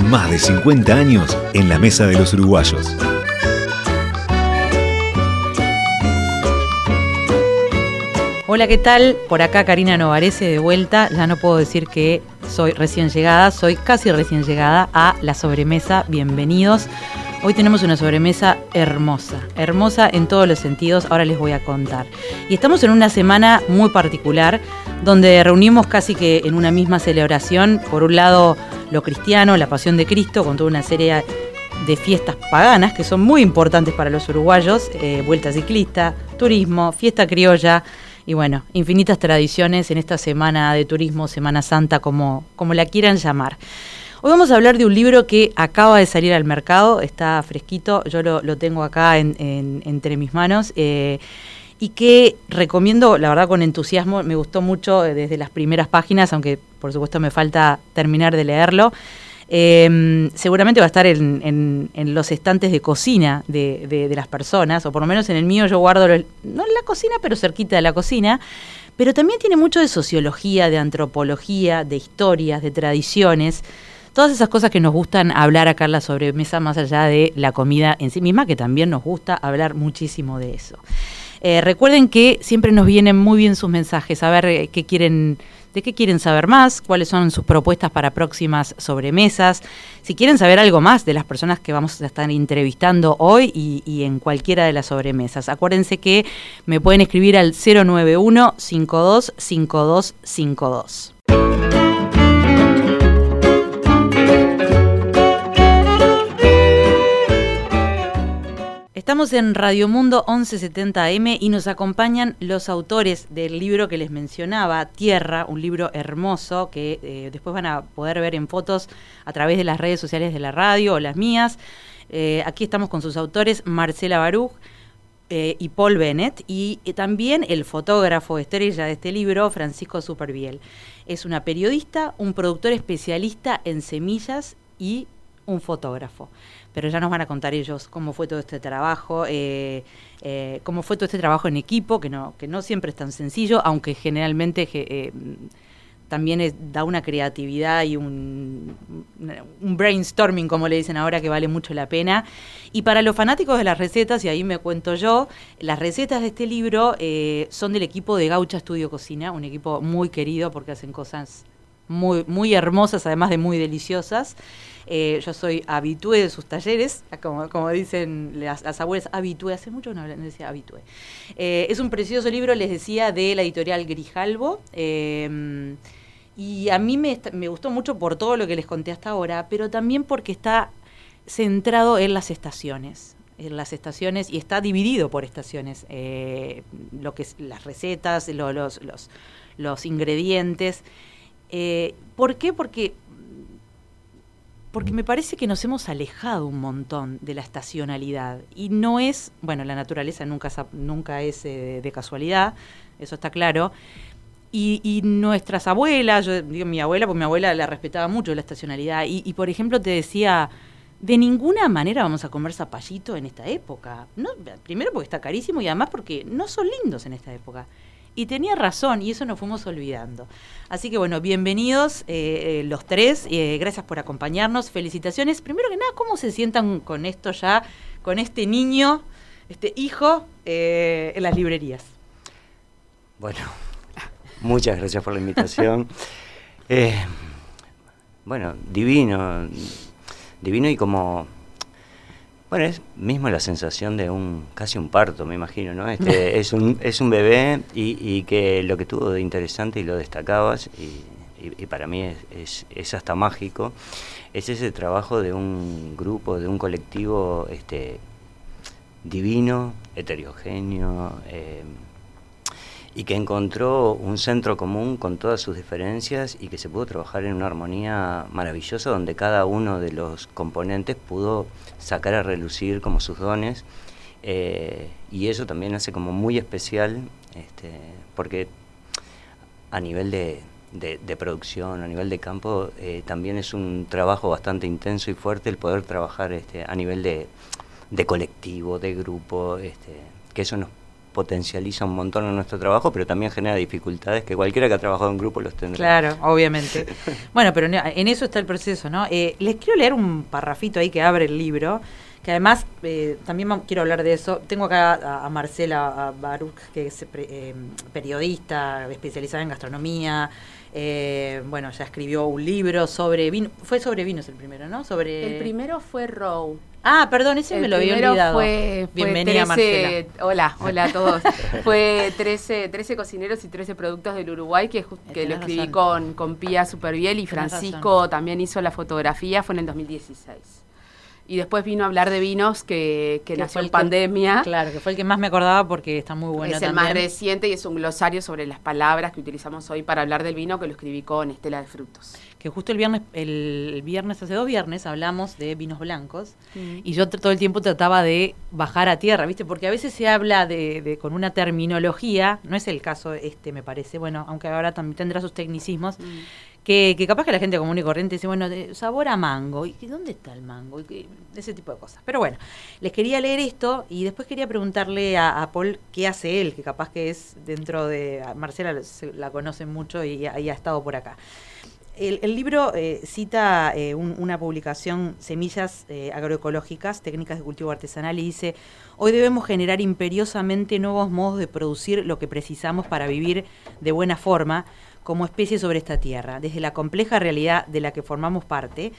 Más de 50 años en la mesa de los uruguayos. Hola, ¿qué tal? Por acá Karina Novarese de vuelta. Ya no puedo decir que soy recién llegada, soy casi recién llegada a la sobremesa. Bienvenidos. Hoy tenemos una sobremesa hermosa, hermosa en todos los sentidos, ahora les voy a contar. Y estamos en una semana muy particular, donde reunimos casi que en una misma celebración, por un lado lo cristiano, la pasión de Cristo, con toda una serie de fiestas paganas que son muy importantes para los uruguayos, eh, vuelta ciclista, turismo, fiesta criolla, y bueno, infinitas tradiciones en esta semana de turismo, Semana Santa, como, como la quieran llamar. Hoy vamos a hablar de un libro que acaba de salir al mercado, está fresquito, yo lo, tengo acá entre mis manos. Eh, y que recomiendo, la verdad, con entusiasmo, me gustó mucho eh, desde las primeras páginas, aunque por supuesto me falta terminar de leerlo. Em, seguramente va a estar en, los estantes de cocina de, las personas, o por lo menos en el mío yo guardo, no en la cocina, pero cerquita de la cocina. Pero también tiene mucho de sociología, de antropología, de historias, de tradiciones. Todas esas cosas que nos gustan hablar acá en la sobremesa, más allá de la comida en sí misma, que también nos gusta hablar muchísimo de eso. Eh, recuerden que siempre nos vienen muy bien sus mensajes, a ver eh, qué quieren de qué quieren saber más, cuáles son sus propuestas para próximas sobremesas, si quieren saber algo más de las personas que vamos a estar entrevistando hoy y, y en cualquiera de las sobremesas. Acuérdense que me pueden escribir al 091 52 5252. Estamos en Radio Mundo 1170M y nos acompañan los autores del libro que les mencionaba, Tierra, un libro hermoso que eh, después van a poder ver en fotos a través de las redes sociales de la radio o las mías. Eh, aquí estamos con sus autores, Marcela Baruch eh, y Paul Bennett, y también el fotógrafo estrella de este libro, Francisco Superviel. Es una periodista, un productor especialista en semillas y un fotógrafo pero ya nos van a contar ellos cómo fue todo este trabajo, eh, eh, cómo fue todo este trabajo en equipo, que no, que no siempre es tan sencillo, aunque generalmente eh, también da una creatividad y un, un, brainstorming, como le dicen ahora, que vale mucho la pena. Y para los fanáticos de las recetas, y ahí me cuento yo, las recetas de este libro son del equipo de Gaucha Estudio Cocina, un equipo muy querido porque hacen cosas muy, muy hermosas, además de muy deliciosas. Eh, yo soy habitué de sus talleres, como, como dicen las, abuelas, habitué, hace mucho no, decía habitué. Eh, es un precioso libro, les decía, de la editorial Grijalbo. Eh, y a mí me, me gustó mucho por todo lo que les conté hasta ahora, pero también porque está centrado en las estaciones en las estaciones y está dividido por estaciones, lo que las recetas, los, los, los, ingredientes. ¿Por qué? Porque porque me parece que nos hemos alejado un montón de la estacionalidad. Y no es, bueno, la naturaleza nunca, nunca es eh, de casualidad, eso está claro. Y, nuestras abuelas, yo digo mi abuela, porque mi abuela la respetaba mucho la estacionalidad. Y, por ejemplo, te decía, de ninguna manera vamos a comer zapallito en esta época. No, primero porque está carísimo y además porque no son lindos en esta época. Y tenía razón, y eso nos fuimos olvidando. Así que bueno, bienvenidos eh, eh, los tres, eh, gracias por acompañarnos, felicitaciones. Primero que nada, ¿cómo se sientan con esto ya, con este niño, este hijo, en las librerías? Bueno, muchas gracias por la invitación. bueno, divino, divino y como bueno, es mismo la sensación de un casi un parto, me imagino, ¿no? Este, es, un, es un bebé y, que lo que tuvo de interesante y lo destacabas, y, para mí es, es, hasta mágico, es ese trabajo de un grupo, de un colectivo este, divino, heterogéneo, eh, y que encontró un centro común con todas sus diferencias y que se pudo trabajar en una armonía maravillosa donde cada uno de los componentes pudo sacar a relucir como sus dones eh, y eso también hace como muy especial este, porque a nivel de, producción, a nivel de campo, eh, también es un trabajo bastante intenso y fuerte el poder trabajar este, a nivel de, colectivo, de grupo, este, que eso nos potencializa un montón en nuestro trabajo, pero también genera dificultades que cualquiera que ha trabajado en grupo los tendrá. Claro, obviamente. bueno, pero en eso está el proceso, ¿no? Eh, les quiero leer un parrafito ahí que abre el libro, que además eh, también quiero hablar de eso. Tengo acá a, Marcela Baruch, que es eh, periodista especializada en gastronomía. bueno, ya escribió un libro sobre vino. Fue sobre vinos el primero, ¿no? Sobre El primero fue Row. Ah, perdón, ese me lo había olvidado. Fue, Bienvenida, Marcela. Hola, hola a todos. fue 13, 13 cocineros y 13 productos del Uruguay que, que lo escribí con, con Pía Superviel y Francisco también hizo la fotografía, fue en el 2016. Y después vino a hablar de vinos que, que, nació en pandemia. claro, que fue el que más me acordaba porque está muy bueno. Es el más reciente y es un glosario sobre las palabras que utilizamos hoy para hablar del vino que lo escribí con Estela de Frutos que justo el viernes, el viernes, hace dos viernes, hablamos de vinos blancos mm. y yo todo el tiempo trataba de bajar a tierra, ¿viste? Porque a veces se habla de, con una terminología, no es el caso este, me parece, bueno, aunque ahora también tendrá sus tecnicismos, mm. que, capaz que la gente común y corriente dice, bueno, de sabor a mango, ¿y dónde está el mango? Y ese tipo de cosas. Pero bueno, les quería leer esto y después quería preguntarle a, Paul qué hace él, que capaz que es dentro de... Marcela la conoce mucho y, y ha estado por acá. El, libro eh, cita eh, una publicación, Semillas eh, Agroecológicas, Técnicas de Cultivo Artesanal, y dice, hoy debemos generar imperiosamente nuevos modos de producir lo que precisamos para vivir de buena forma como especie sobre esta tierra, desde la compleja realidad de la que formamos parte,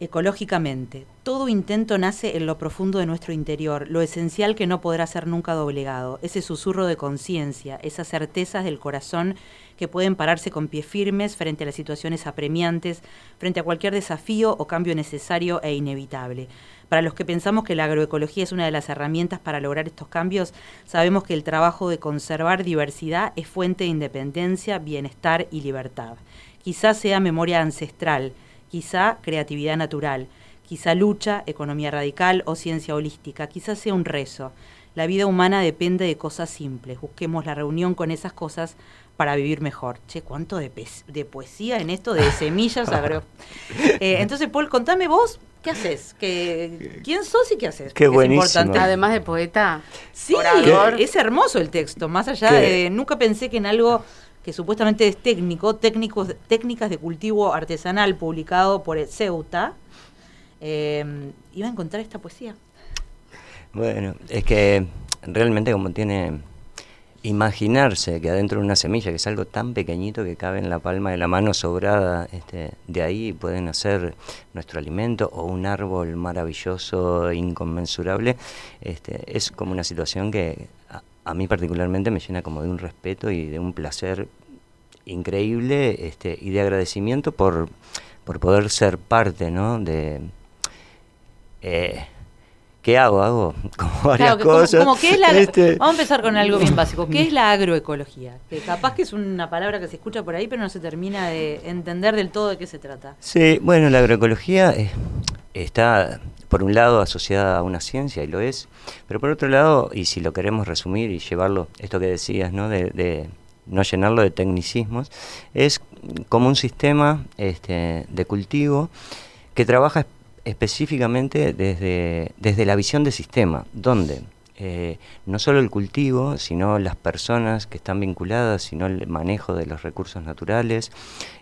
ecológicamente. Todo intento nace en lo profundo de nuestro interior, lo esencial que no podrá ser nunca doblegado, ese susurro de conciencia, esas certezas del corazón que pueden pararse con pies firmes frente a las situaciones apremiantes, frente a cualquier desafío o cambio necesario e inevitable. Para los que pensamos que la agroecología es una de las herramientas para lograr estos cambios, sabemos que el trabajo de conservar diversidad es fuente de independencia, bienestar y libertad. Quizá sea memoria ancestral, quizá creatividad natural, quizá lucha, economía radical o ciencia holística, quizá sea un rezo. La vida humana depende de cosas simples. Busquemos la reunión con esas cosas para vivir mejor. Che, cuánto de, de poesía en esto de semillas agro. Eh, entonces, Paul, contame vos, ¿qué haces? ¿Qué, ¿Quién sos y qué haces? Qué buenísimo. Además de poeta, sí, es hermoso el texto. Más allá de, nunca pensé que en algo que supuestamente es técnico, técnicos, técnicas de cultivo artesanal publicado por el Ceuta, eh, iba a encontrar esta poesía. Bueno, es que realmente como tiene imaginarse que adentro de una semilla, que es algo tan pequeñito que cabe en la palma de la mano sobrada, este, de ahí pueden hacer nuestro alimento o un árbol maravilloso, inconmensurable, este, es como una situación que a, mí particularmente me llena como de un respeto y de un placer increíble este, y de agradecimiento por, por poder ser parte ¿no? de... Eh, ¿Qué hago? Hago como varias cosas. Este, vamos a empezar con algo bien básico. ¿Qué es la agroecología? Que capaz que es una palabra que se escucha por ahí, pero no se termina de entender del todo de qué se trata. Sí, bueno, la agroecología está, por un lado, asociada a una ciencia, y lo es, pero por otro lado, y si lo queremos resumir y llevarlo, esto que decías, ¿no? de, no llenarlo de tecnicismos, es como un sistema este, de cultivo que trabaja específicamente desde, desde la visión de sistema, donde eh, no solo el cultivo, sino las personas que están vinculadas, sino el manejo de los recursos naturales,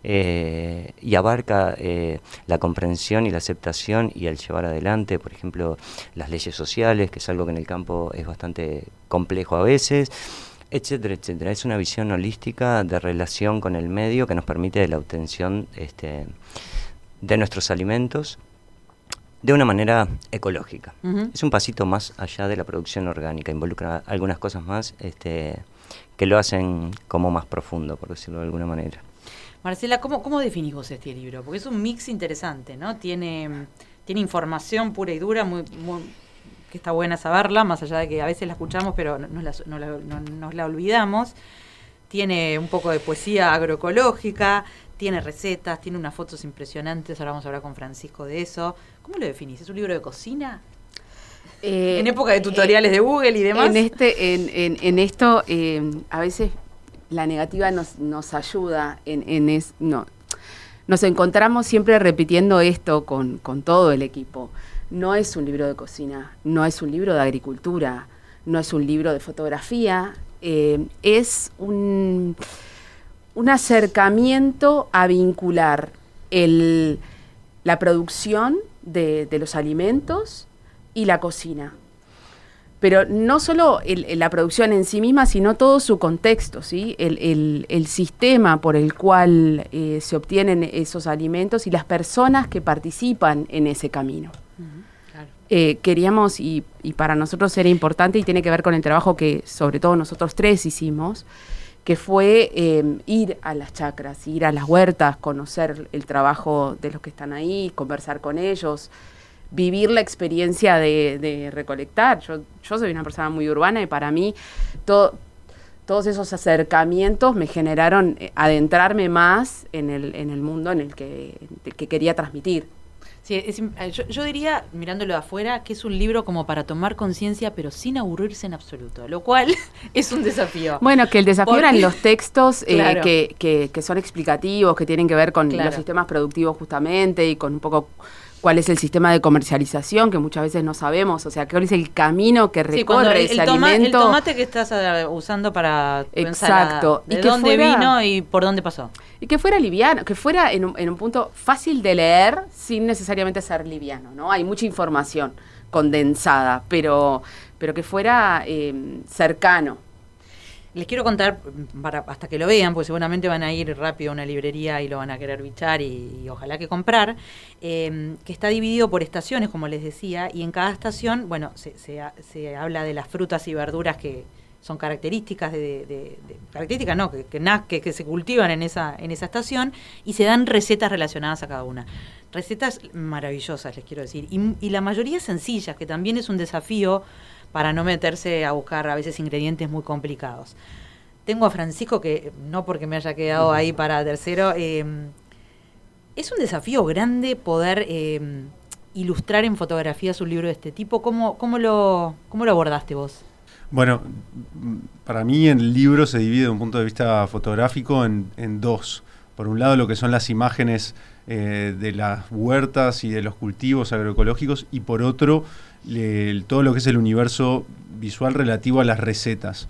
eh, y abarca eh, la comprensión y la aceptación y el llevar adelante, por ejemplo, las leyes sociales, que es algo que en el campo es bastante complejo a veces, etcétera, etcétera. Es una visión holística de relación con el medio que nos permite la obtención este, de nuestros alimentos de una manera ecológica. Es un pasito más allá de la producción orgánica, involucra algunas cosas más este, que lo hacen como más profundo, por decirlo de alguna manera. Marcela, ¿cómo, cómo definís vos este libro? Porque es un mix interesante, ¿no? Tiene, tiene información pura y dura, muy, que está buena saberla, más allá de que a veces la escuchamos, pero nos la, no nos la olvidamos. Tiene un poco de poesía agroecológica, tiene recetas, tiene unas fotos impresionantes, ahora vamos a hablar con Francisco de eso. ¿Cómo lo definís? ¿Es un libro de cocina? Eh, en época de tutoriales de Google y demás. En, este, en, en, esto, eh, a veces la negativa nos, nos ayuda en, en no, nos encontramos siempre repitiendo esto con, con, todo el equipo. No es un libro de cocina, no es un libro de agricultura, no es un libro de fotografía, eh, es un, un, acercamiento a vincular el, la producción de, de los alimentos y la cocina. Pero no solo la producción en sí misma, sino todo su contexto, ¿sí? el, sistema por el cual eh, se obtienen esos alimentos y las personas que participan en ese camino. Eh, queríamos, y, para nosotros era importante, y tiene que ver con el trabajo que sobre todo nosotros tres hicimos, que fue em, ir a las chacras, ir a las huertas, conocer el trabajo de los que están ahí, conversar con ellos, vivir la experiencia de, recolectar. Yo, yo soy una persona muy urbana y para mí todos esos acercamientos me generaron eh, adentrarme más en el, en el mundo en el que, quería transmitir. Sí, eh, yo, diría, mirándolo de afuera, que es un libro como para tomar conciencia, pero sin aburrirse en absoluto, lo cual es un desafío. Bueno, que el desafío eran los textos eh, que, que, son explicativos, que tienen que ver con los sistemas productivos justamente y con un poco cuál es el sistema de comercialización, que muchas veces no sabemos, o sea, cuál es el camino que recorre ese alimento. El tomate que estás eh, usando para tu Exacto. ¿De dónde vino y por dónde pasó? Y que fuera liviano, que fuera en un, en un punto fácil de leer sin necesariamente ser liviano, ¿no? Hay mucha información condensada, pero, pero que fuera eh, cercano les quiero contar, para, hasta que lo vean, porque seguramente van a ir rápido a una librería y lo van a querer bichar y, ojalá que comprar, em, que está dividido por estaciones, como les decía, y en cada estación, bueno, se, se, habla de las frutas y verduras que son características de, características no, que, que, que, se cultivan en esa, en esa estación y se dan recetas relacionadas a cada una. Recetas maravillosas, les quiero decir, y, y la mayoría sencillas, que también es un desafío para no meterse a buscar a veces ingredientes muy complicados. Tengo a Francisco que, no porque me haya quedado ahí para tercero, em, es un desafío grande poder em, ilustrar en fotografías un libro de este tipo. ¿Cómo, cómo, lo, cómo lo abordaste vos? Bueno, para mí el libro se divide de un punto de vista fotográfico en, dos. Por un lado lo que son las imágenes eh, de las huertas y de los cultivos agroecológicos y por otro todo lo que es el universo visual relativo a las recetas.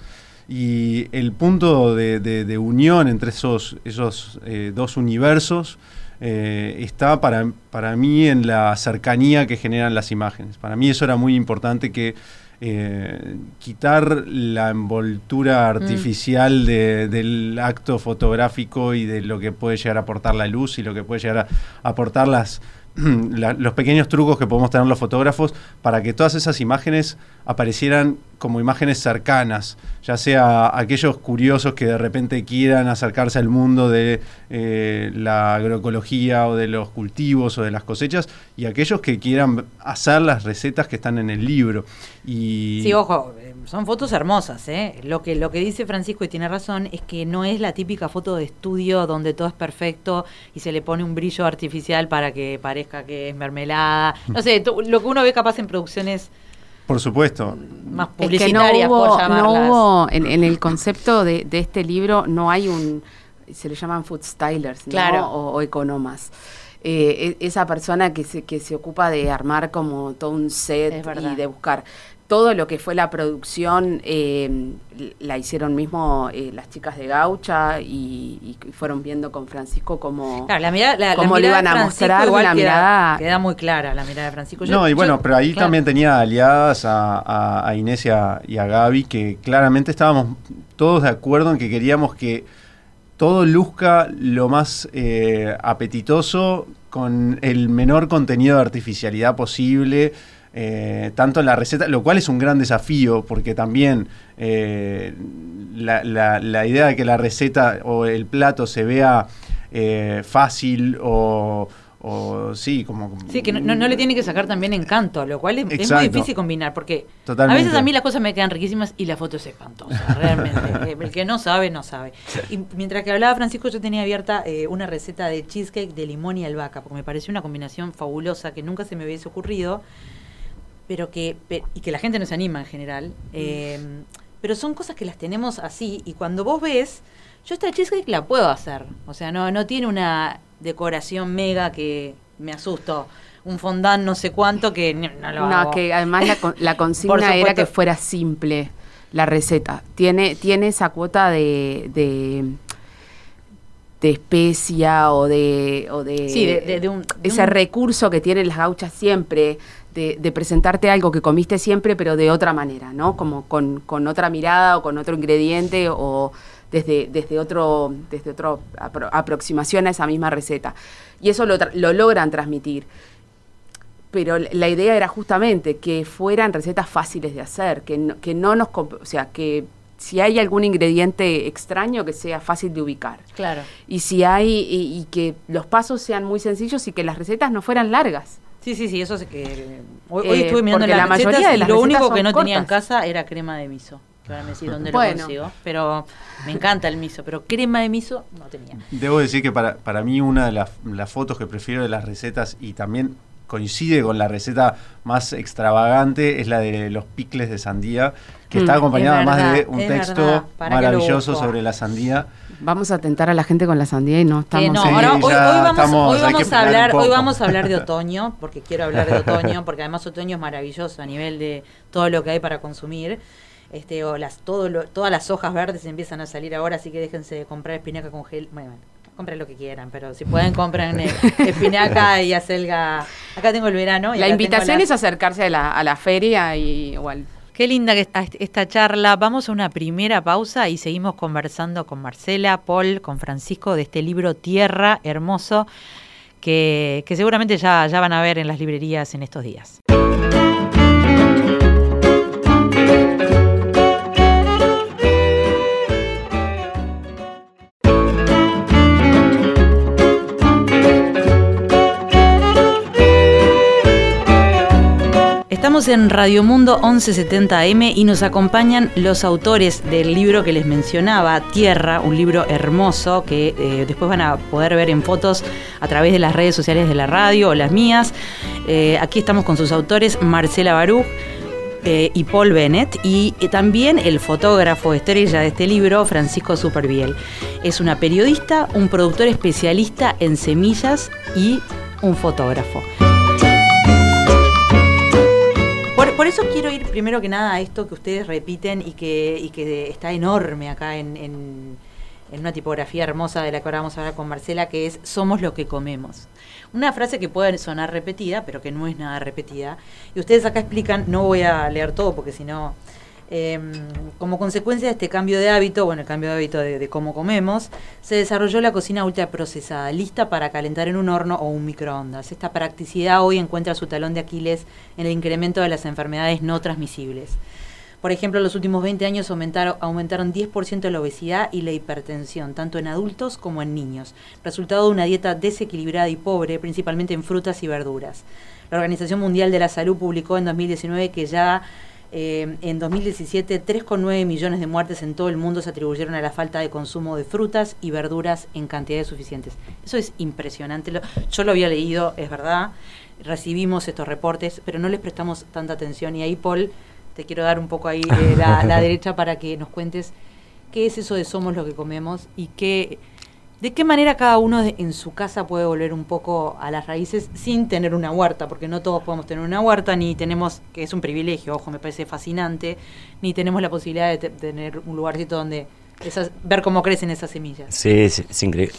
Y el punto de, unión entre esos, esos eh, dos universos eh, está para, para mí en la cercanía que generan las imágenes. Para mí eso era muy importante que eh, quitar la envoltura mm. artificial del acto fotográfico y de lo que puede llegar a aportar la luz y lo que puede llegar a aportar las, los pequeños trucos que podemos tener los fotógrafos para que todas esas imágenes aparecieran como imágenes cercanas, ya sea aquellos curiosos que de repente quieran acercarse al mundo de eh, la agroecología o de los cultivos o de las cosechas, y aquellos que quieran hacer las recetas que están en el libro. Y... Sí, ojo, eh, son fotos hermosas, ¿eh? Lo que, lo que dice Francisco, y tiene razón, es que no es la típica foto de estudio donde todo es perfecto y se le pone un brillo artificial para que parezca que es mermelada. No sé, lo que uno ve capaz en producciones por supuesto. Más publicitarias, no hubo, no hubo en, el concepto de, este libro, no hay un, se le llaman food stylers, ¿no? O, economas. Eh, e, esa persona que se, que se ocupa de armar como todo un set y de buscar todo lo que fue la producción eh, la hicieron mismo eh, las chicas de Gaucha y, fueron viendo con Francisco cómo, la mirada, cómo le iban a mostrar la mirada queda muy clara la mirada de Francisco. No y bueno pero ahí también tenía aliadas a, a, Inés y a, Gaby que claramente estábamos todos de acuerdo en que queríamos que todo luzca lo más eh, apetitoso con el menor contenido de artificialidad posible eh, tanto en la receta, lo cual es un gran desafío porque también eh, la, idea de que la receta o el plato se vea eh, fácil o, o sí, como... Sí, que no, le tiene que sacar también encanto, lo cual es, muy difícil combinar, porque a veces a mí las cosas me quedan riquísimas y la foto es espantosa, realmente. El que no sabe, no sabe. Y mientras que hablaba Francisco, yo tenía abierta eh, una receta de cheesecake de limón y albahaca, porque me pareció una combinación fabulosa que nunca se me hubiese ocurrido, pero que, y que la gente no se anima en general. Eh, pero son cosas que las tenemos así, y cuando vos ves, yo esta cheesecake la puedo hacer, o sea, no, no tiene una decoración mega que me asusto. Un fondant no sé cuánto que no lo No, que además la, consigna era que fuera simple la receta. Tiene, tiene esa cuota de, de, especia o de, o de, sí, de, un, ese recurso que tienen las gauchas siempre. De, de, presentarte algo que comiste siempre, pero de otra manera, ¿no? Como con, con otra mirada o con otro ingrediente o desde, desde otro, desde otro aproximación a esa misma receta. Y eso lo, lo logran transmitir. Pero la idea era justamente que fueran recetas fáciles de hacer, que no, que no nos... O sea, que si hay algún ingrediente extraño que sea fácil de ubicar. Claro. Y si hay y, que los pasos sean muy sencillos y que las recetas no fueran largas. Sí, sí, sí, eso es que hoy, eh, estuve mirando la mayoría de las lo único que no tenía en casa era crema de miso que ahora me decís dónde lo consigo. Pero me encanta el miso, pero crema de miso no tenía. Debo decir que para, para mí una de las, las fotos que prefiero de las recetas y también coincide con la receta más extravagante es la de los picles de sandía, que está mm, acompañada más de un texto maravilloso sobre la sandía. Vamos a tentar a la gente con la sandía y no estamos. no, ahora, hoy, vamos, hoy vamos a hablar, hoy vamos a hablar de otoño, porque quiero hablar de otoño, porque además otoño es maravilloso a nivel de todo lo que hay para consumir este, o las, todo todas las hojas verdes empiezan a salir ahora, así que déjense de comprar espinaca con gel. Bueno, compren lo que quieran, pero si pueden compren eh, espinaca y acelga. Acá tengo el verano. la invitación es acercarse a la, a la feria y igual. Qué linda que está esta charla. Vamos a una primera pausa y seguimos conversando con Marcela, Paul, con Francisco de este libro Tierra Hermoso que, que seguramente ya, ya van a ver en las librerías en estos días. Estamos en Radio Mundo 1170M y nos acompañan los autores del libro que les mencionaba, Tierra, un libro hermoso que eh, después van a poder ver en fotos a través de las redes sociales de la radio o las mías. Eh, aquí estamos con sus autores, Marcela Baruch. Eh, y Paul Bennett, y también el fotógrafo estrella de este libro, Francisco Superviel. Es una periodista, un productor especialista en semillas y un fotógrafo. Por, eso quiero ir primero que nada a esto que ustedes repiten y que, está enorme acá en, una tipografía hermosa de la que ahora vamos a hablar con Marcela, que es somos lo que comemos. Una frase que puede sonar repetida, pero que no es nada repetida. Y ustedes acá explican, no voy a leer todo porque si no Em, como consecuencia de este cambio de hábito, bueno, el cambio de hábito de, cómo comemos, se desarrolló la cocina ultraprocesada, lista para calentar en un horno o un microondas. Esta practicidad hoy encuentra su talón de Aquiles en el incremento de las enfermedades no transmisibles. Por ejemplo, en los últimos 20 años aumentaron, aumentaron 10% la obesidad y la hipertensión, tanto en adultos como en niños, resultado de una dieta desequilibrada y pobre, principalmente en frutas y verduras. La Organización Mundial de la Salud publicó en 2019 que ya eh, en 2017, 3,9 millones de muertes en todo el mundo se atribuyeron a la falta de consumo de frutas y verduras en cantidades suficientes. Eso es impresionante. Yo lo había leído, es verdad. Recibimos estos reportes, pero no les prestamos tanta atención. Y ahí, Paul, te quiero dar un poco ahí de la, la derecha para que nos cuentes qué es eso de somos lo que comemos y qué ¿De qué manera cada uno en su casa puede volver un poco a las raíces sin tener una huerta? Porque no todos podemos tener una huerta, ni tenemos, que es un privilegio, ojo, me parece fascinante, ni tenemos la posibilidad de tener un lugarcito donde ver cómo crecen esas semillas. Sí, es, increíble.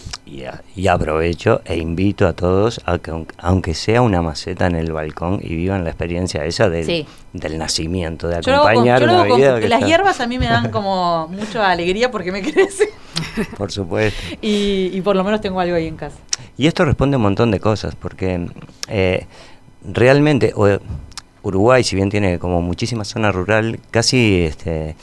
Y, aprovecho e invito a todos a que, aunque sea una maceta en el balcón, y vivan la experiencia esa del, del nacimiento, de acompañar yo una vida. las hierbas a mí me dan como mucha alegría porque me crecen. Por supuesto. y, por lo menos tengo algo ahí en casa. Y esto responde a un montón de cosas, porque eh, realmente Uruguay, si bien tiene como muchísima zona rural, casi este,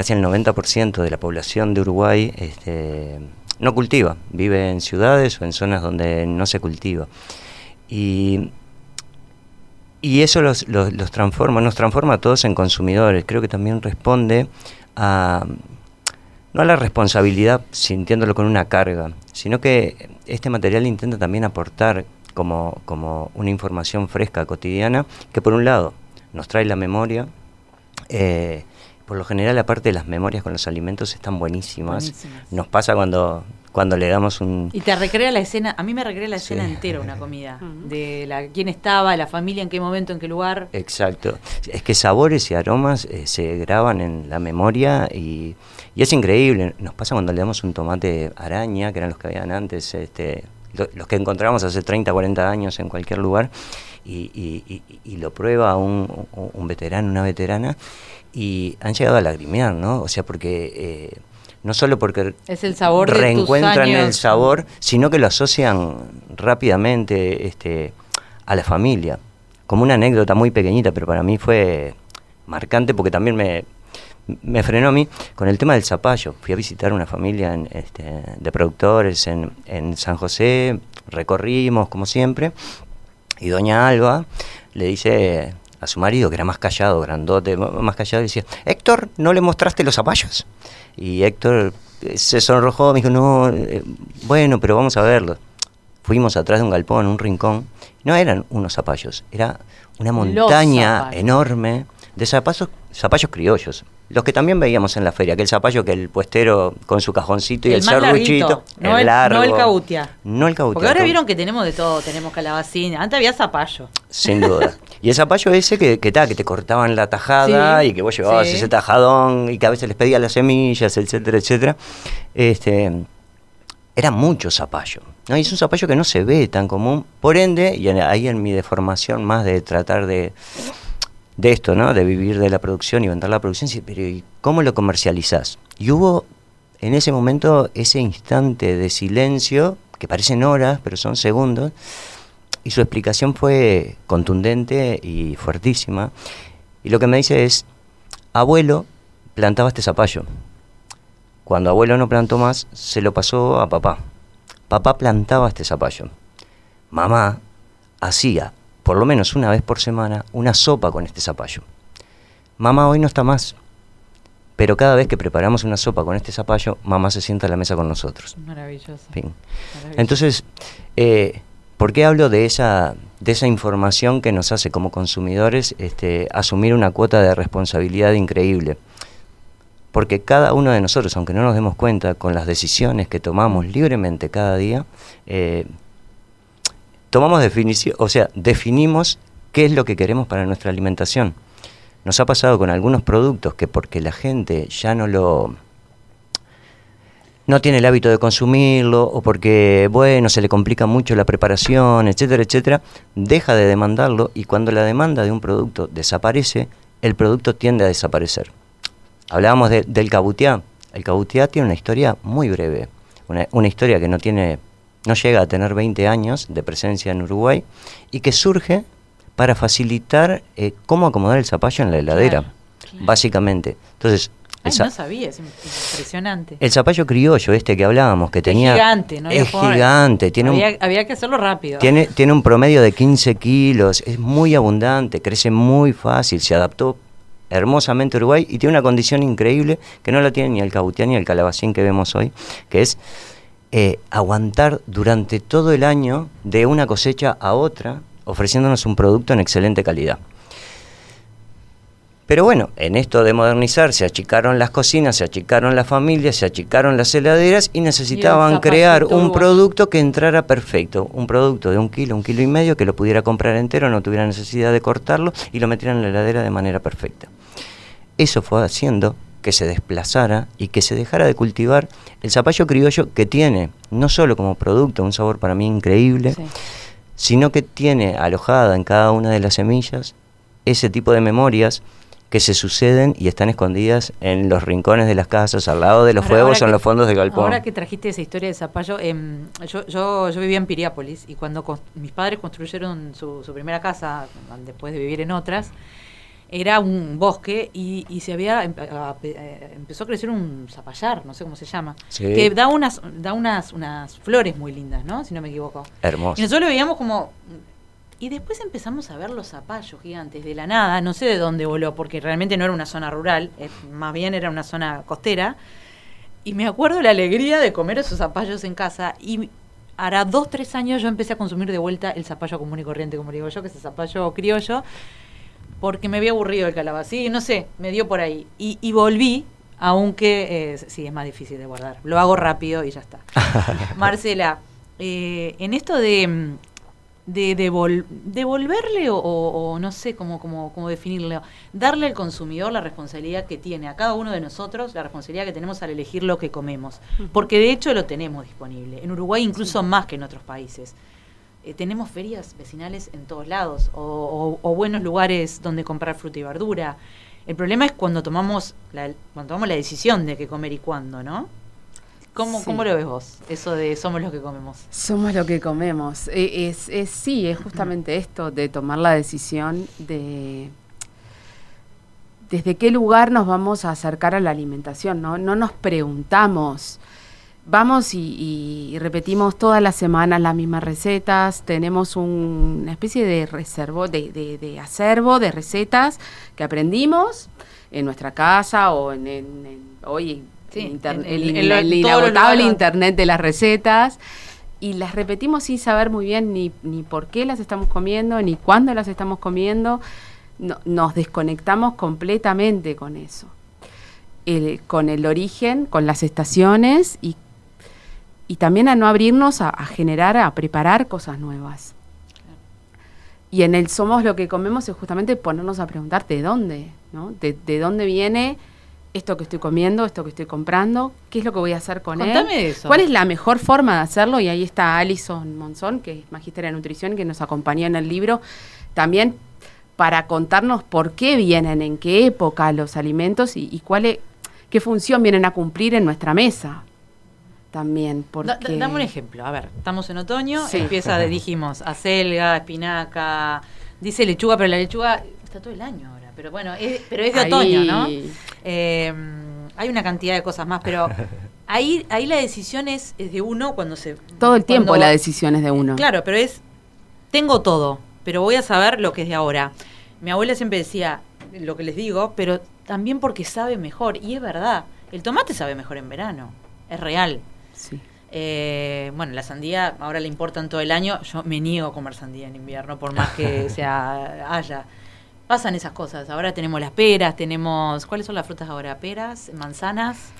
casi el 90% de la población de Uruguay este, no cultiva, vive en ciudades o en zonas donde no se cultiva. Y, y eso los, los, transforma, nos transforma a todos en consumidores. Creo que también responde a, no a la responsabilidad sintiéndolo con una carga, sino que este material intenta también aportar como, como una información fresca, cotidiana, que por un lado nos trae la memoria, eh, por lo general, aparte de las memorias con los alimentos, están buenísimas. Nos pasa cuando, cuando le damos un... Y te recrea la escena, a mí me recrea la escena entera una comida, de la quién estaba, la familia, en qué momento, en qué lugar. Exacto. Es que sabores y aromas eh, se graban en la memoria y, y, es increíble. Nos pasa cuando le damos un tomate araña, que eran los que habían antes, este, los que encontramos hace 30, 40 años en cualquier lugar, y, y lo prueba un, un veterano, una veterana, y han llegado a lagrimear, ¿no? O sea, porque eh, no solo porque es el sabor reencuentran el sabor, sino que lo asocian rápidamente este, a la familia. Como una anécdota muy pequeñita, pero para mí fue marcante porque también me, me frenó a mí con el tema del zapallo. Fui a visitar una familia este, de productores en, en San José, recorrimos como siempre, y doña Alba le dice a su marido, que era más callado, grandote, más callado, y decía, Héctor, ¿no le mostraste los zapallos? Y Héctor eh, se sonrojó, me dijo, no, eh, bueno, pero vamos a verlo. Fuimos atrás de un galpón, un rincón. No eran unos zapallos, era una montaña enorme de zapallos, zapallos criollos. Los que también veíamos en la feria, aquel zapallo que el puestero con su cajoncito y el, serruchito, no el, largo. No el cautia. No el cautia. Porque ahora vieron que tenemos de todo, tenemos calabacín. Antes había zapallo. Sin duda. y el zapallo ese que, que, que te cortaban la tajada y que vos llevabas ese tajadón y que a veces les pedías las semillas, etcétera, etcétera. Este, era mucho zapallo. ¿no? Y es un zapallo que no se ve tan común. Por ende, y ahí en mi deformación más de tratar de de esto, ¿no? De vivir de la producción y vender la producción, pero ¿y cómo lo comercializás? Y hubo en ese momento ese instante de silencio, que parecen horas, pero son segundos, y su explicación fue contundente y fuertísima. Y lo que me dice es, abuelo plantaba este zapallo. Cuando abuelo no plantó más, se lo pasó a papá. Papá plantaba este zapallo. Mamá hacía por lo menos una vez por semana, una sopa con este zapallo. Mamá hoy no está más, pero cada vez que preparamos una sopa con este zapallo, mamá se sienta a la mesa con nosotros. Maravilloso. Entonces, eh, ¿por qué hablo de esa, de esa información que nos hace como consumidores este, asumir una cuota de responsabilidad increíble? Porque cada uno de nosotros, aunque no nos demos cuenta, con las decisiones que tomamos libremente cada día, eh, tomamos definición, o sea, definimos qué es lo que queremos para nuestra alimentación. Nos ha pasado con algunos productos que porque la gente ya no lo no tiene el hábito de consumirlo o porque bueno, se le complica mucho la preparación, etcétera, etcétera, deja de demandarlo y cuando la demanda de un producto desaparece, el producto tiende a desaparecer. Hablábamos del cabutiá. El cabutiá tiene una historia muy breve, una, una historia que no tiene no llega a tener 20 años de presencia en Uruguay y que surge para facilitar eh, cómo acomodar el zapallo en la heladera, básicamente. Entonces, no sabía, es impresionante. El zapallo criollo, este que hablábamos, que tenía. Es gigante, ¿no? Es gigante. Tiene había, que hacerlo rápido. Tiene, tiene un promedio de 15 kilos, es muy abundante, crece muy fácil, se adaptó hermosamente a Uruguay y tiene una condición increíble que no la tiene ni el cabutián ni el calabacín que vemos hoy, que es eh, aguantar durante todo el año de una cosecha a otra, ofreciéndonos un producto en excelente calidad. Pero bueno, en esto de modernizar se achicaron las cocinas, se achicaron las familias, se achicaron las heladeras y necesitaban crear un producto que entrara perfecto, un producto de un kilo, un kilo y medio, que lo pudiera comprar entero, no tuviera necesidad de cortarlo y lo metiera en la heladera de manera perfecta. Eso fue haciendo que se desplazara y que se dejara de cultivar el zapallo criollo que tiene, no solo como producto, un sabor para mí increíble, sino que tiene alojada en cada una de las semillas ese tipo de memorias que se suceden y están escondidas en los rincones de las casas, al lado de los fuegos o en los fondos de galpón. Ahora que trajiste esa historia de zapallo, em, yo, yo, yo, vivía en Piriápolis y cuando mis padres construyeron su, su primera casa, después de vivir en otras, era un bosque y, se había eh, empezó a crecer un zapallar, no sé cómo se llama, que da unas da unas unas flores muy lindas, ¿no? Si no me equivoco. Hermoso. Y nosotros lo veíamos como y después empezamos a ver los zapallos gigantes de la nada, no sé de dónde voló, porque realmente no era una zona rural, más bien era una zona costera. Y me acuerdo la alegría de comer esos zapallos en casa y hará dos, tres años yo empecé a consumir de vuelta el zapallo común y corriente, como digo yo, que es el zapallo criollo porque me había aburrido el calabacín, sí, no sé, me dio por ahí. Y, volví, aunque eh, sí, es más difícil de guardar. Lo hago rápido y ya está. Marcela, eh, en esto de, de devolverle o, no sé cómo, cómo, cómo definirlo, darle al consumidor la responsabilidad que tiene, a cada uno de nosotros, la responsabilidad que tenemos al elegir lo que comemos. Porque de hecho lo tenemos disponible. En Uruguay incluso más que en otros países. Eh, tenemos ferias vecinales en todos lados o, buenos lugares donde comprar fruta y verdura. El problema es cuando tomamos la, cuando tomamos la decisión de qué comer y cuándo, ¿no? ¿Cómo, ¿Cómo, lo ves vos? Eso de somos lo que comemos. Somos lo que comemos. Eh, es, es, sí, es justamente esto de tomar la decisión de desde qué lugar nos vamos a acercar a la alimentación, ¿no? No nos preguntamos vamos y, repetimos todas las semanas las mismas recetas, tenemos una especie de reservo, de, acervo de recetas que aprendimos en nuestra casa o en, hoy el, inagotable internet de las recetas. Y las repetimos sin saber muy bien ni, ni por qué las estamos comiendo, ni cuándo las estamos comiendo, nos desconectamos completamente con eso. con el origen, con las estaciones y y también a no abrirnos a, generar, a preparar cosas nuevas. Y en el somos lo que comemos es justamente ponernos a preguntar de dónde, ¿no? De, dónde viene esto que estoy comiendo, esto que estoy comprando, qué es lo que voy a hacer con Contame él. Eso. ¿Cuál es la mejor forma de hacerlo? Y ahí está Alison Monzón, que es magíster de nutrición, que nos acompañó en el libro, también para contarnos por qué vienen, en qué época los alimentos y, y cuál es, qué función vienen a cumplir en nuestra mesa también. Porque... dame un ejemplo. A ver, estamos en otoño, empieza, dijimos, acelga, espinaca, dice lechuga, pero la lechuga está todo el año ahora. Pero bueno, pero es de otoño, ¿no? Eh, hay una cantidad de cosas más, pero ahí, ahí la decisión es, de uno cuando se... Todo el tiempo la decisión es de uno. Claro, pero es, tengo todo, pero voy a saber lo que es de ahora. Mi abuela siempre decía lo que les digo, pero también porque sabe mejor, y es verdad, el tomate sabe mejor en verano, es real. Eh, bueno, la sandía ahora le importan todo el año. Yo me niego a comer sandía en invierno, por más que sea haya. Pasan esas cosas. Ahora tenemos las peras, tenemos. ¿Cuáles son las frutas ahora? Peras, manzanas.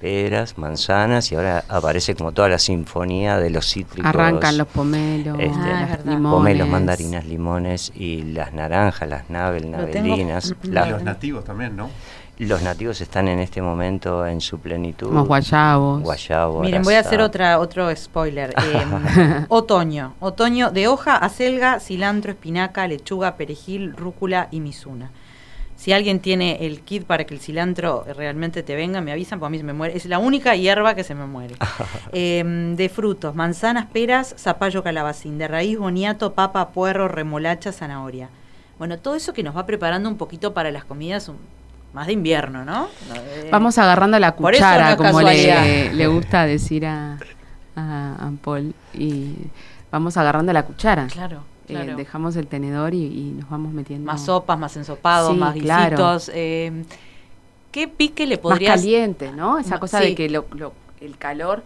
Peras, manzanas y ahora aparece como toda la sinfonía de los cítricos. Arrancan los pomelos, este, ah, limones. Pomelos, mandarinas, limones y las naranjas, las navel, navelinas. los nativos también, ¿no? Los nativos están en este momento en su plenitud. Los guayabos. Guayabo, Miren, voy a hacer otra, otro spoiler. Em, otoño. Otoño de hoja, acelga, cilantro, espinaca, lechuga, perejil, rúcula y misuna. Si alguien tiene el kit para que el cilantro realmente te venga, me avisan, porque a mí se me muere. Es la única hierba que se me muere. Em, de frutos, manzanas, peras, zapallo, calabacín. De raíz, boniato, papa, puerro, remolacha, zanahoria. Bueno, todo eso que nos va preparando un poquito para las comidas, más de invierno, ¿no? Eh, Vamos agarrando la cuchara, como le, gusta decir a, a, Paul. Y vamos agarrando la cuchara. Claro. Eh, dejamos el tenedor y, nos vamos metiendo. Más sopas, más ensopados, más guisitos. Eh, ¿Qué pique le podrías...? Más caliente, ¿no? Esa cosa de que el calor...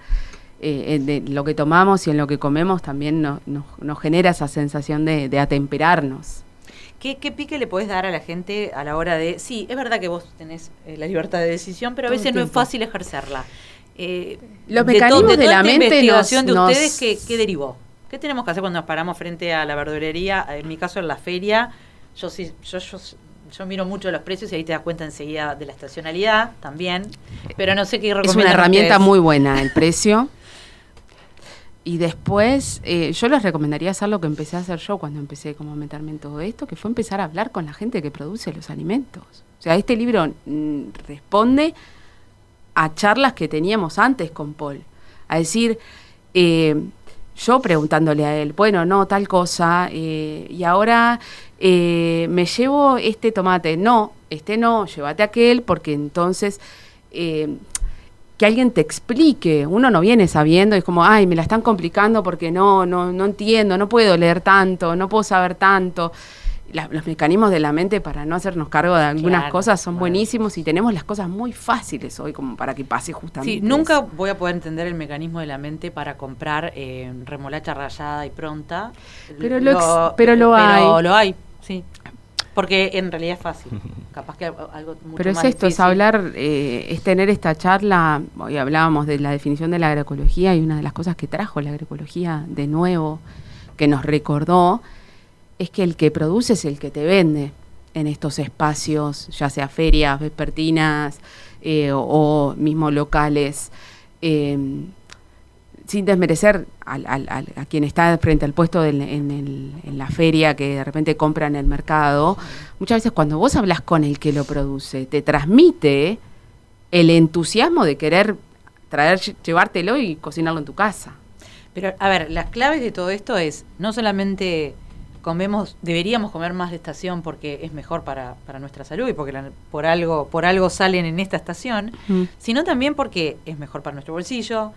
de lo que tomamos y en lo que comemos también nos genera esa sensación de, de atemperarnos. ¿Qué, pique le podés dar a la gente a la hora de... Sí, es verdad que vos tenés eh, la libertad de decisión, pero a veces no es fácil ejercerla. Eh, Los mecanismos de, la mente investigación de ustedes, ¿qué, derivó? ¿Qué tenemos que hacer cuando nos paramos frente a la verdulería? En mi caso, en la feria, yo sí, yo, yo, yo miro mucho los precios y ahí te das cuenta enseguida de la estacionalidad también, pero no sé qué Es una herramienta muy buena el precio. Y después, eh, yo les recomendaría hacer lo que empecé a hacer yo cuando empecé como a meterme en todo esto, que fue empezar a hablar con la gente que produce los alimentos. O sea, este libro mm, responde a charlas que teníamos antes con Paul. A decir, eh, yo preguntándole a él, bueno, no, tal cosa, eh, y ahora eh, me llevo este tomate, no, este no, llévate aquel, porque entonces eh, que alguien te explique, uno no viene sabiendo, es como, ay, me la están complicando porque no, no, no entiendo, no puedo leer tanto, no puedo saber tanto. los mecanismos de la mente para no hacernos cargo de algunas cosas son buenísimos y tenemos las cosas muy fáciles hoy como para que pase justamente. Sí, nunca voy a poder entender el mecanismo de la mente para comprar eh, remolacha rallada y pronta. Pero lo, pero lo hay. Pero lo hay, sí. Porque en realidad es fácil. Capaz que algo mucho Pero es esto, es hablar, eh, es tener esta charla. Hoy hablábamos de la definición de la agroecología y una de las cosas que trajo la agroecología de nuevo, que nos recordó, es que el que produce es el que te vende en estos espacios, ya sea ferias vespertinas eh, o, mismo locales. Eh, sin desmerecer a quien está frente al puesto en, la feria que de repente compra en el mercado, muchas veces cuando vos hablas con el que lo produce, te transmite el entusiasmo de querer traer, llevártelo y cocinarlo en tu casa. Pero, a ver, las claves de todo esto es no solamente comemos, deberíamos comer más de estación porque es mejor para, nuestra salud y porque por algo, por algo salen en esta estación, sino también porque es mejor para nuestro bolsillo,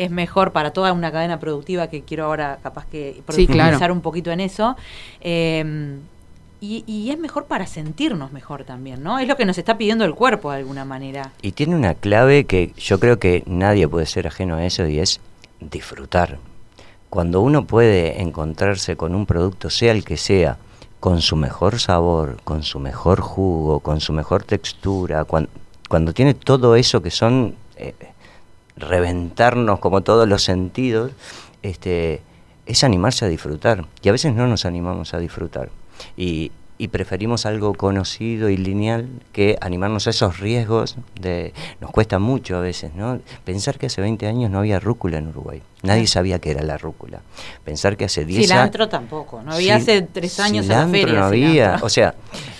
es mejor para toda una cadena productiva que quiero ahora capaz que profundizar un poquito en eso. Eh, y, es mejor para sentirnos mejor también, ¿no? Es lo que nos está pidiendo el cuerpo de alguna manera. Y tiene una clave que yo creo que nadie puede ser ajeno a eso y es disfrutar. Cuando uno puede encontrarse con un producto, sea el que sea, con su mejor sabor, con su mejor jugo, con su mejor textura, cuando, tiene todo eso que son eh, reventarnos como todos los sentidos, este, es animarse a disfrutar. Y a veces no nos animamos a disfrutar. Y, preferimos algo conocido y lineal que animarnos a esos riesgos de nos cuesta mucho a veces no pensar que hace 20 años no había rúcula en Uruguay. Nadie sabía qué era la rúcula. Pensar que hace 10 años cilantro tampoco no había hace tres años en la feria no había. o sea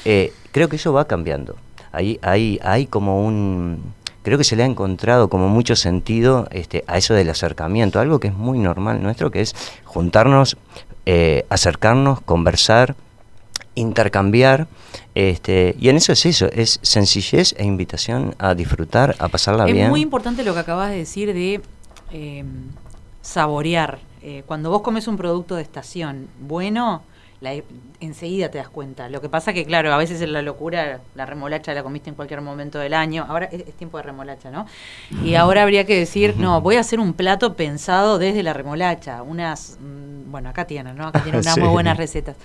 eh, creo que eso va cambiando. Hay hay hay como un creo que se le ha encontrado como mucho sentido este, a eso del acercamiento, algo que es muy normal nuestro, que es juntarnos, eh, acercarnos, conversar, intercambiar, este, y en eso es eso, es sencillez e invitación a disfrutar, a pasarla bien. Es muy importante lo que acabas de decir de eh, saborear. Eh, cuando vos comes un producto de estación bueno, enseguida te das cuenta. Lo que pasa que, claro, a veces en la locura la remolacha la comiste en cualquier momento del año. Ahora es, tiempo de remolacha, ¿no? Y ahora habría que decir, no, voy a hacer un plato pensado desde la remolacha. Unas, mm, bueno, acá tienen, ¿no? Acá tienen unas muy buenas recetas.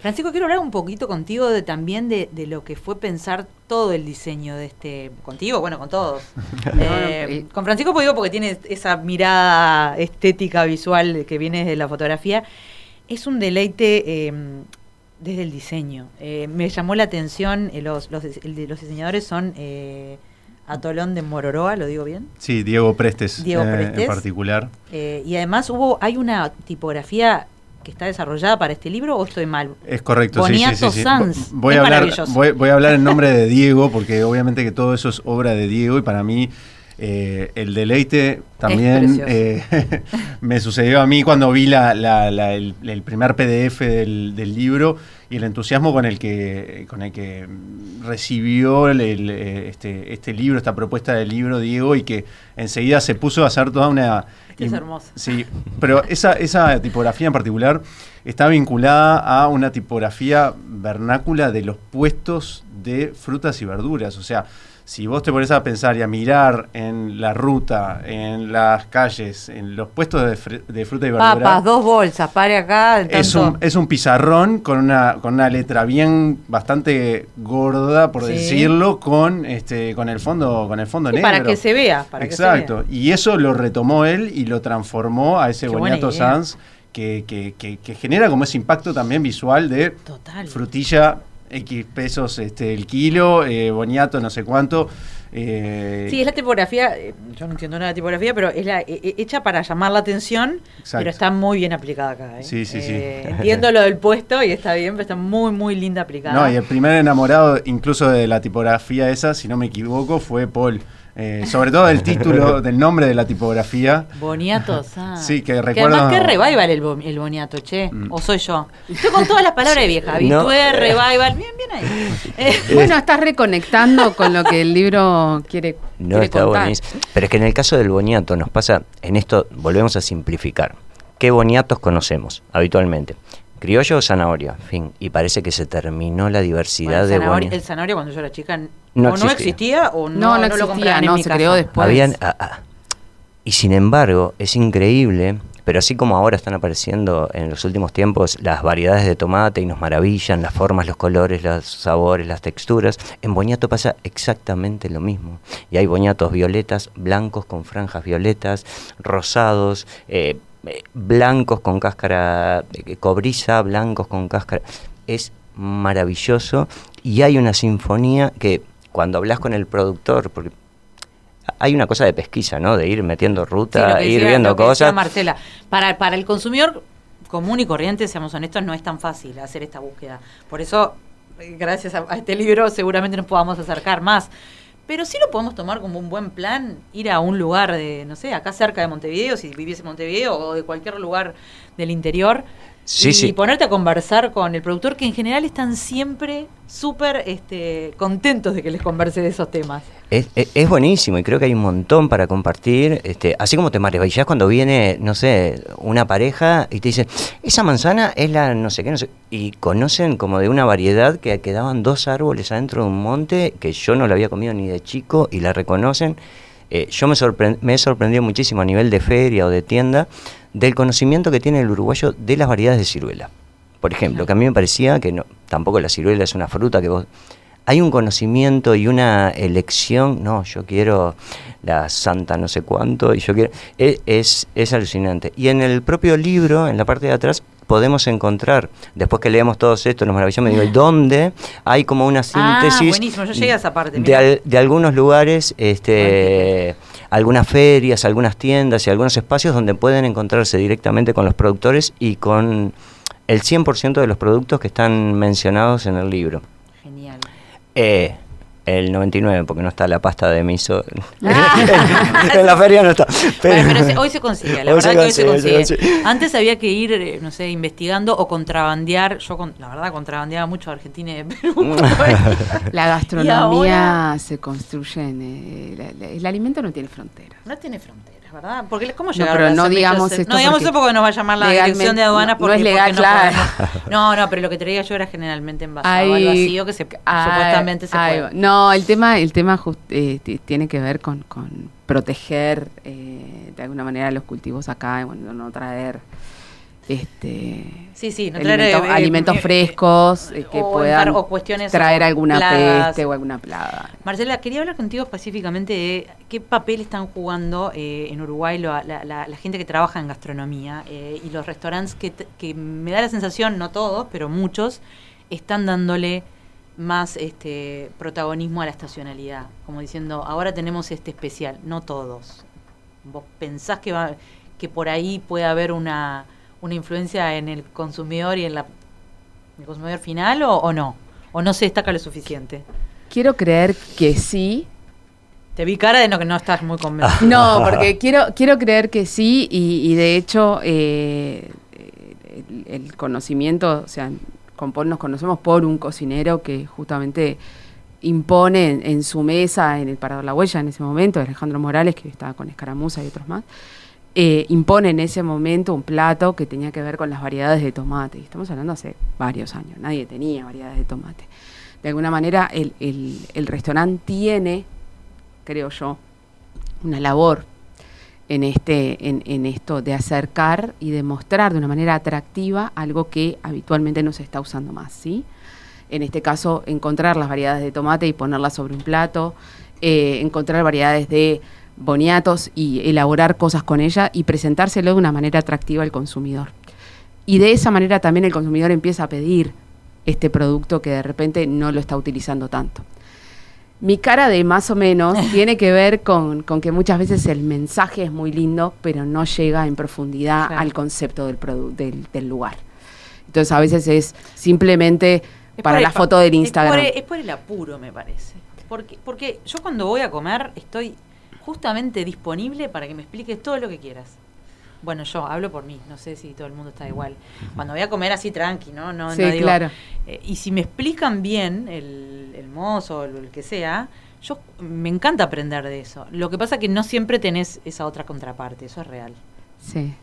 Francisco, quiero hablar un poquito contigo de también de, lo que fue pensar todo el diseño de este, contigo, bueno, con todos. Eh, con Francisco pues digo porque tiene esa mirada estética visual que viene de la fotografía es un deleite em, desde el diseño. Eh, me llamó la atención, eh, los, los, diseñadores son eh, Atolón de Mororoa, ¿lo digo bien? Sí, Diego Prestes, Diego Prestes en particular. y además hubo hay una tipografía que está desarrollada para este libro o estoy mal? Es correcto, sí, sí, sí, Voy, a hablar, voy, a hablar en nombre de Diego, porque obviamente que todo eso es obra de Diego y para mí eh, el deleite también eh, me sucedió a mí cuando vi la, el, primer PDF del, libro y el entusiasmo con el que, con el que recibió eh, este, este, libro, esta propuesta del libro, Diego, y que enseguida se puso a hacer toda una... Este es hermoso. Sí, pero esa, esa tipografía en particular está vinculada a una tipografía vernácula de los puestos de frutas y verduras. O sea, si vos te pones a pensar y a mirar en la ruta, en las calles, en los puestos de, fruta y verdura. Papas, dos bolsas, pare acá. Es, un, es un pizarrón con una, con una letra bien bastante gorda, por decirlo, con este, con el fondo, con el fondo negro. Para que se vea. Para Exacto. Y eso lo retomó él y lo transformó a ese Boniato Sans. Que, que, que, genera como ese impacto también visual de frutilla X pesos este, el kilo, eh, boniato no sé cuánto. Eh, sí, es la tipografía, eh, yo no entiendo nada de tipografía, pero es la hecha para llamar la atención, pero está muy bien aplicada acá. Sí, sí, sí. entiendo lo del puesto y está bien, pero está muy, muy linda aplicada. No, y el primer enamorado, incluso de la tipografía esa, si no me equivoco, fue Paul. Eh, sobre todo el título, del nombre de la tipografía. Boniatos, ah. Sí, que recuerdo. Que además, que revival el, el boniato, che. Mm. O soy yo. Estoy con todas las palabras de vieja. Habitué, revival. Bien, bien ahí. Eh, bueno, estás reconectando con lo que el libro quiere. No está contar. Pero es que en el caso del boniato nos pasa, en esto volvemos a simplificar. ¿Qué boniatos conocemos habitualmente? Criollo o zanahoria, fin. Y parece que se terminó la diversidad de zanahoria, El zanahoria cuando yo era chica no, no existía o no, no, existía, no, se creó después. Ah, ah. y sin embargo, es increíble, pero así como ahora están apareciendo en los últimos tiempos las variedades de tomate y nos maravillan las formas, los colores, los sabores, las texturas, en boñato pasa exactamente lo mismo. Y hay boñatos violetas, blancos con franjas violetas, rosados, eh, blancos con cáscara eh, cobriza, blancos con cáscara. Es maravilloso y hay una sinfonía que cuando hablas con el productor, porque hay una cosa de pesquisa, ¿no? De ir metiendo ruta, ir viendo cosas. Marcela, para, para el consumidor común y corriente, seamos honestos, no es tan fácil hacer esta búsqueda. Por eso, eh, gracias a este libro, seguramente nos podamos acercar más. Pero sí lo podemos tomar como un buen plan, ir a un lugar de, no sé, acá cerca de Montevideo, si viviese en Montevideo o de cualquier lugar del interior, y ponerte a conversar con el productor, que en general están siempre súper este, contentos de que les converse de esos temas. Es, buenísimo y creo que hay un montón para compartir. Este, así como te maravillas cuando viene, no sé, una pareja y te dice, esa manzana es la no sé qué, no sé. Y conocen como de una variedad que quedaban dos árboles adentro de un monte que yo no la había comido ni de chico y la reconocen. Eh, yo me, me he sorprendido muchísimo a nivel de feria o de tienda del conocimiento que tiene el uruguayo de las variedades de ciruela. Por ejemplo, que a mí me parecía que no, tampoco la ciruela es una fruta que vos... Hay un conocimiento y una elección, no, yo quiero la santa no sé cuánto, y yo quiero... E, es, es, alucinante. Y en el propio libro, en la parte de atrás, podemos encontrar, después que leemos todo esto, nos maravillamos, digo, ¿dónde hay como una ah, síntesis buenísimo, yo llegué a esa parte, de, de, algunos lugares, este algunas ferias, algunas tiendas y algunos espacios donde pueden encontrarse directamente con los productores y con el 100% de los productos que están mencionados en el libro. Eh, el 99, porque no está la pasta de miso. en la feria no está. Pero, hoy se consigue, la verdad que hoy se consigue. Antes había que ir, eh, no sé, investigando o contrabandear. Yo, con, la verdad, contrabandeaba mucho a Argentina y de Perú. la gastronomía se construye en. Eh, el alimento no tiene fronteras. No tiene fronteras. ¿Verdad? Porque cómo no, pero no digamos esto No digamos eso porque nos va a llamar la dirección de aduanas porque, no es legal, claro. No, no, pero lo que traía yo era generalmente envasado al vacío que se, supuestamente se puede. No, el tema, el tema eh, tiene que ver con, con proteger eh, de alguna manera los cultivos acá, y bueno, no traer este sí, sí, alimentos, eh, frescos eh, que puedan traer alguna peste o alguna plaga. Marcela, quería hablar contigo específicamente de qué papel están jugando eh, en Uruguay la, gente que trabaja en gastronomía y los restaurantes que, que me da la sensación, no todos, pero muchos, están dándole más este protagonismo a la estacionalidad, como diciendo, ahora tenemos este especial, no todos. ¿Vos pensás que va que por ahí puede haber una una influencia en el consumidor y en la, el consumidor final o, no? ¿O no se destaca lo suficiente? Quiero creer que sí. Te vi cara de no que no estás muy convencido. No, porque quiero, quiero creer que sí y, de hecho eh, el, conocimiento, o sea, nos conocemos por un cocinero que justamente impone en, su mesa, en el Parador La Huella en ese momento, Alejandro Morales, que estaba con Escaramuza y otros más, eh, impone en ese momento un plato que tenía que ver con las variedades de tomate. Y estamos hablando hace varios años, nadie tenía variedades de tomate. De alguna manera el, el, restaurante tiene, creo yo, una labor en, este, en, en, esto de acercar y de mostrar de una manera atractiva algo que habitualmente no se está usando más, ¿sí? En este caso, encontrar las variedades de tomate y ponerlas sobre un plato, eh, encontrar variedades de boniatos y elaborar cosas con ella y presentárselo de una manera atractiva al consumidor. Y de esa manera también el consumidor empieza a pedir este producto que de repente no lo está utilizando tanto. Mi cara de más o menos tiene que ver con, que muchas veces el mensaje es muy lindo, pero no llega en profundidad al concepto del, del, del, lugar. Entonces a veces es simplemente para la foto del Instagram. Es por, el apuro, me parece. Porque, porque yo cuando voy a comer estoy justamente disponible para que me expliques todo lo que quieras. Bueno, yo hablo por mí, no sé si todo el mundo está igual. Cuando voy a comer así tranqui, ¿no? no, sí, claro. Eh, y si me explican bien el, el mozo o el, que sea, yo me encanta aprender de eso. Lo que pasa es que no siempre tenés esa otra contraparte, eso es real. Sí.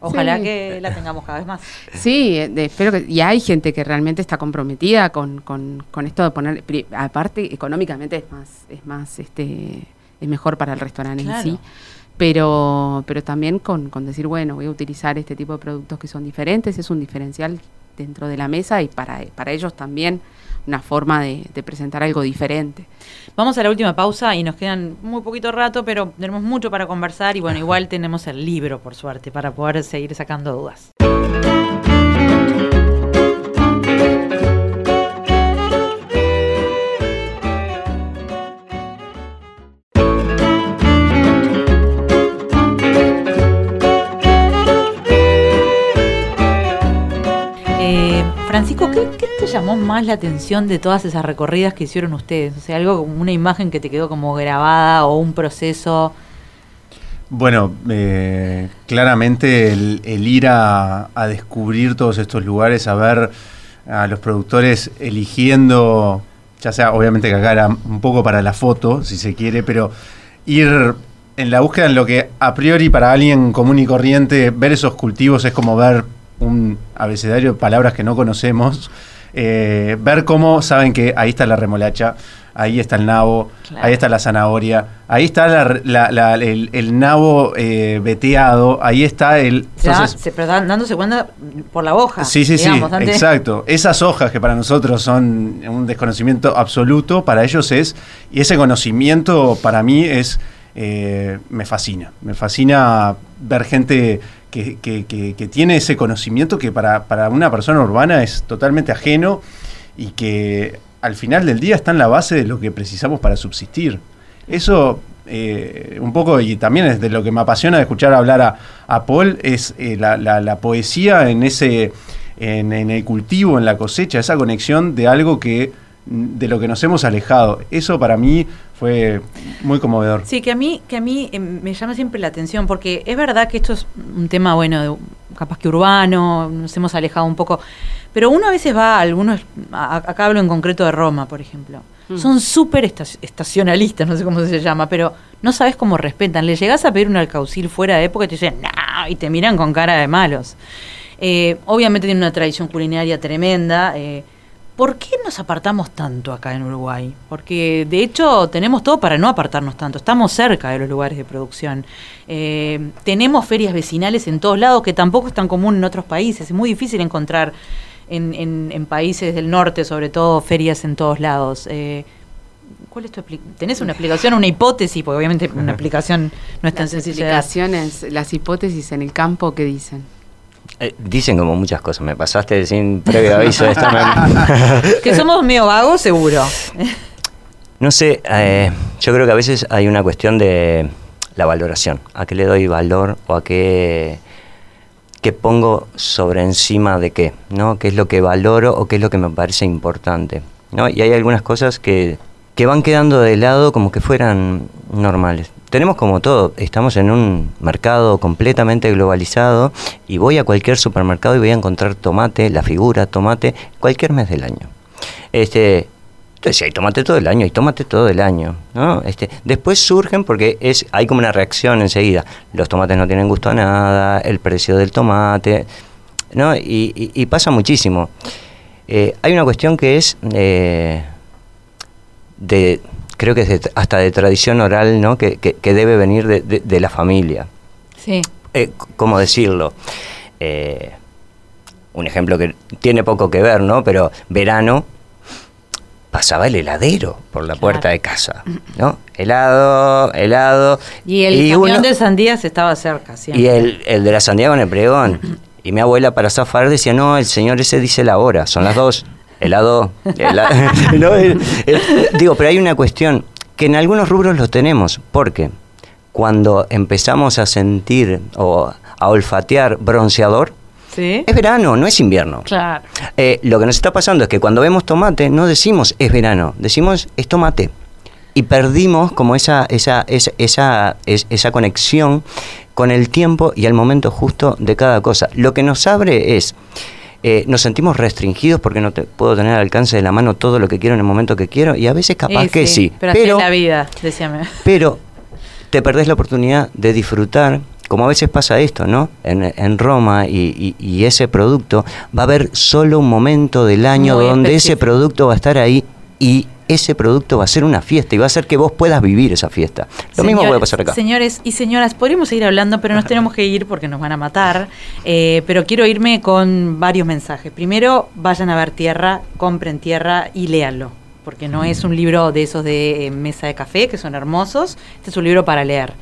Ojalá que la tengamos cada vez más. Sí, espero que. Y hay gente que realmente está comprometida con, con, con esto de poner. Aparte, económicamente es más, es más, este, es mejor para el restaurante en sí pero, pero también con, con decir, bueno, voy a utilizar este tipo de productos que son diferentes, es un diferencial dentro de la mesa y para, para ellos también una forma de, de, presentar algo diferente. Vamos a la última pausa y nos quedan muy poquito rato, pero tenemos mucho para conversar y bueno, igual tenemos el libro, por suerte, para poder seguir sacando dudas. Francisco, ¿qué, te llamó más la atención de todas esas recorridas que hicieron ustedes? O sea, algo como una imagen que te quedó como grabada o un proceso. Bueno, eh, claramente el, ir a, descubrir todos estos lugares, a ver a los productores eligiendo, ya sea obviamente que acá era un poco para la foto, si se quiere, pero ir en la búsqueda en lo que a priori para alguien común y corriente, ver esos cultivos es como ver un abecedario de palabras que no conocemos, eh, ver cómo saben que ahí está la remolacha, ahí está el nabo, ahí está la zanahoria, ahí está el, nabo eh, veteado, ahí está el... se, dándose cuenta por la hoja. Sí, sí, sí, exacto. Esas hojas que para nosotros son un desconocimiento absoluto, para ellos es, y ese conocimiento para mí es, eh, me fascina, me fascina ver gente que, tiene ese conocimiento que para, una persona urbana es totalmente ajeno y que al final del día está en la base de lo que precisamos para subsistir. Eso eh, un poco, y también es de lo que me apasiona de escuchar hablar a, Paul, es eh, la, poesía en ese, en, el cultivo, en la cosecha, esa conexión de algo que de lo que nos hemos alejado. Eso para mí fue muy conmovedor. Sí, que a mí, que a mí eh, me llama siempre la atención, porque es verdad que esto es un tema, bueno, capaz que urbano, nos hemos alejado un poco, pero uno a veces va a algunos, acá hablo en concreto de Roma, por ejemplo, mm. son súper estacionalistas, no sé cómo se llama, pero no sabes cómo respetan. Le llegas a pedir un alcaucil fuera de época y te dicen, no, y te miran con cara de malos. Eh, obviamente tiene una tradición culinaria tremenda. Eh, ¿Por qué nos apartamos tanto acá en Uruguay? Porque de hecho tenemos todo para no apartarnos tanto. Estamos cerca de los lugares de producción. Eh, tenemos ferias vecinales en todos lados, que tampoco es tan común en otros países. Es muy difícil encontrar en, países del norte, sobre todo, ferias en todos lados. Eh, ¿Cuál es tu ¿Tenés una explicación, una hipótesis? Porque obviamente una explicación no es tan sencilla. Las explicaciones, las hipótesis en el campo, ¿qué dicen? Eh, dicen como muchas cosas. Me pasaste sin previo aviso. que somos medio vagos, seguro. no sé, eh, yo creo que a veces hay una cuestión de la valoración. ¿A qué le doy valor o a qué, qué pongo sobre encima de qué? ¿no? ¿Qué es lo que valoro o qué es lo que me parece importante? ¿no? Y hay algunas cosas que, que van quedando de lado como que fueran normales tenemos como todo, estamos en un mercado completamente globalizado y voy a cualquier supermercado y voy a encontrar tomate, la figura tomate, cualquier mes del año. Este, entonces, hay tomate todo el año, hay tomate todo el año. ¿no? Este, después surgen porque es hay como una reacción enseguida. Los tomates no tienen gusto a nada, el precio del tomate, ¿no? y, pasa muchísimo. Eh, hay una cuestión que es eh, de creo que es hasta de tradición oral, ¿no? Que, debe venir de, la familia. Sí. Eh, ¿Cómo decirlo? Eh, un ejemplo que tiene poco que ver, ¿no? Pero verano pasaba el heladero por la puerta de casa, ¿no? Helado, helado. Y el camión de sandías estaba cerca, siempre. Y el, el de la sandía con el pregón. y mi abuela para zafar decía, no, el señor ese dice la hora, son las dos helado. digo, pero hay una cuestión que en algunos rubros lo tenemos, porque cuando empezamos a sentir o a olfatear bronceador, Es verano, no es invierno. Claro. Eh, lo que nos está pasando es que cuando vemos tomate no decimos es verano, decimos es tomate. Y perdimos como esa, esa, esa, esa, esa conexión con el tiempo y el momento justo de cada cosa. Lo que nos abre es eh, nos sentimos restringidos porque no te puedo tener al alcance de la mano todo lo que quiero en el momento que quiero y a veces capaz que sí. Pero, pero la vida, decíame. Pero te perdés la oportunidad de disfrutar como a veces pasa esto, ¿no? En, Roma y, ese producto, va a haber solo un momento del año donde ese producto va a estar ahí y ese producto va a ser una fiesta y va a hacer que vos puedas vivir esa fiesta. Lo mismo puede pasar acá. Señores y señoras, podríamos seguir hablando, pero nos tenemos que ir porque nos van a matar. Eh, pero quiero irme con varios mensajes. Primero, vayan a ver tierra, compren tierra y léanlo. Porque no es un libro de esos de eh, mesa de café, que son hermosos. Este es un libro para leer.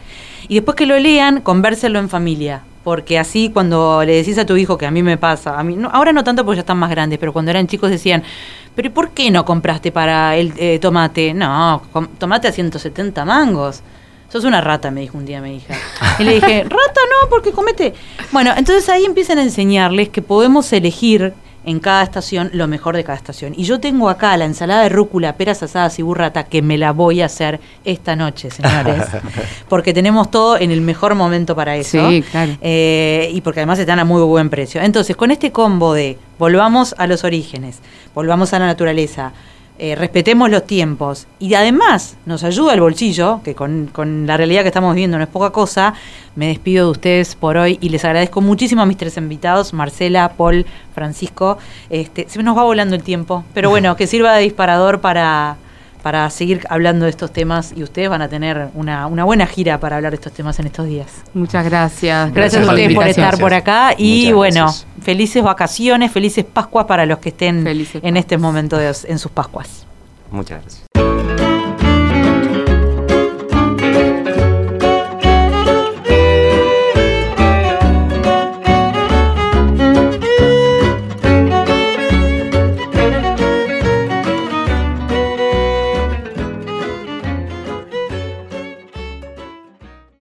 Y después que lo lean, convérselo en familia porque así cuando le decís a tu hijo que a mí me pasa, a mí no, ahora no tanto porque ya están más grandes, pero cuando eran chicos decían, pero ¿y por qué no compraste para el eh, tomate? No, tomate a 170 mangos. Sos una rata, me dijo un día mi hija. Y le dije, rata no, porque comete. Bueno, entonces ahí empiezan a enseñarles que podemos elegir en cada estación lo mejor de cada estación. Y yo tengo acá la ensalada de rúcula, peras asadas y burrata que me la voy a hacer esta noche, señores. porque tenemos todo en el mejor momento para eso. Sí, claro. Eh, y porque además están a muy buen precio. Entonces, con este combo de volvamos a los orígenes, volvamos a la naturaleza, eh, respetemos los tiempos y además nos ayuda el bolsillo, que con, con, la realidad que estamos viviendo no es poca cosa, me despido de ustedes por hoy y les agradezco muchísimo a mis tres invitados, Marcela, Paul, Francisco. Este, se nos va volando el tiempo, pero bueno, que sirva de disparador para para seguir hablando de estos temas y ustedes van a tener una, buena gira para hablar de estos temas en estos días. Muchas gracias. Gracias, a ustedes por estar por acá y bueno, felices vacaciones, felices Pascuas para los que estén en este momento en sus Pascuas. Muchas gracias.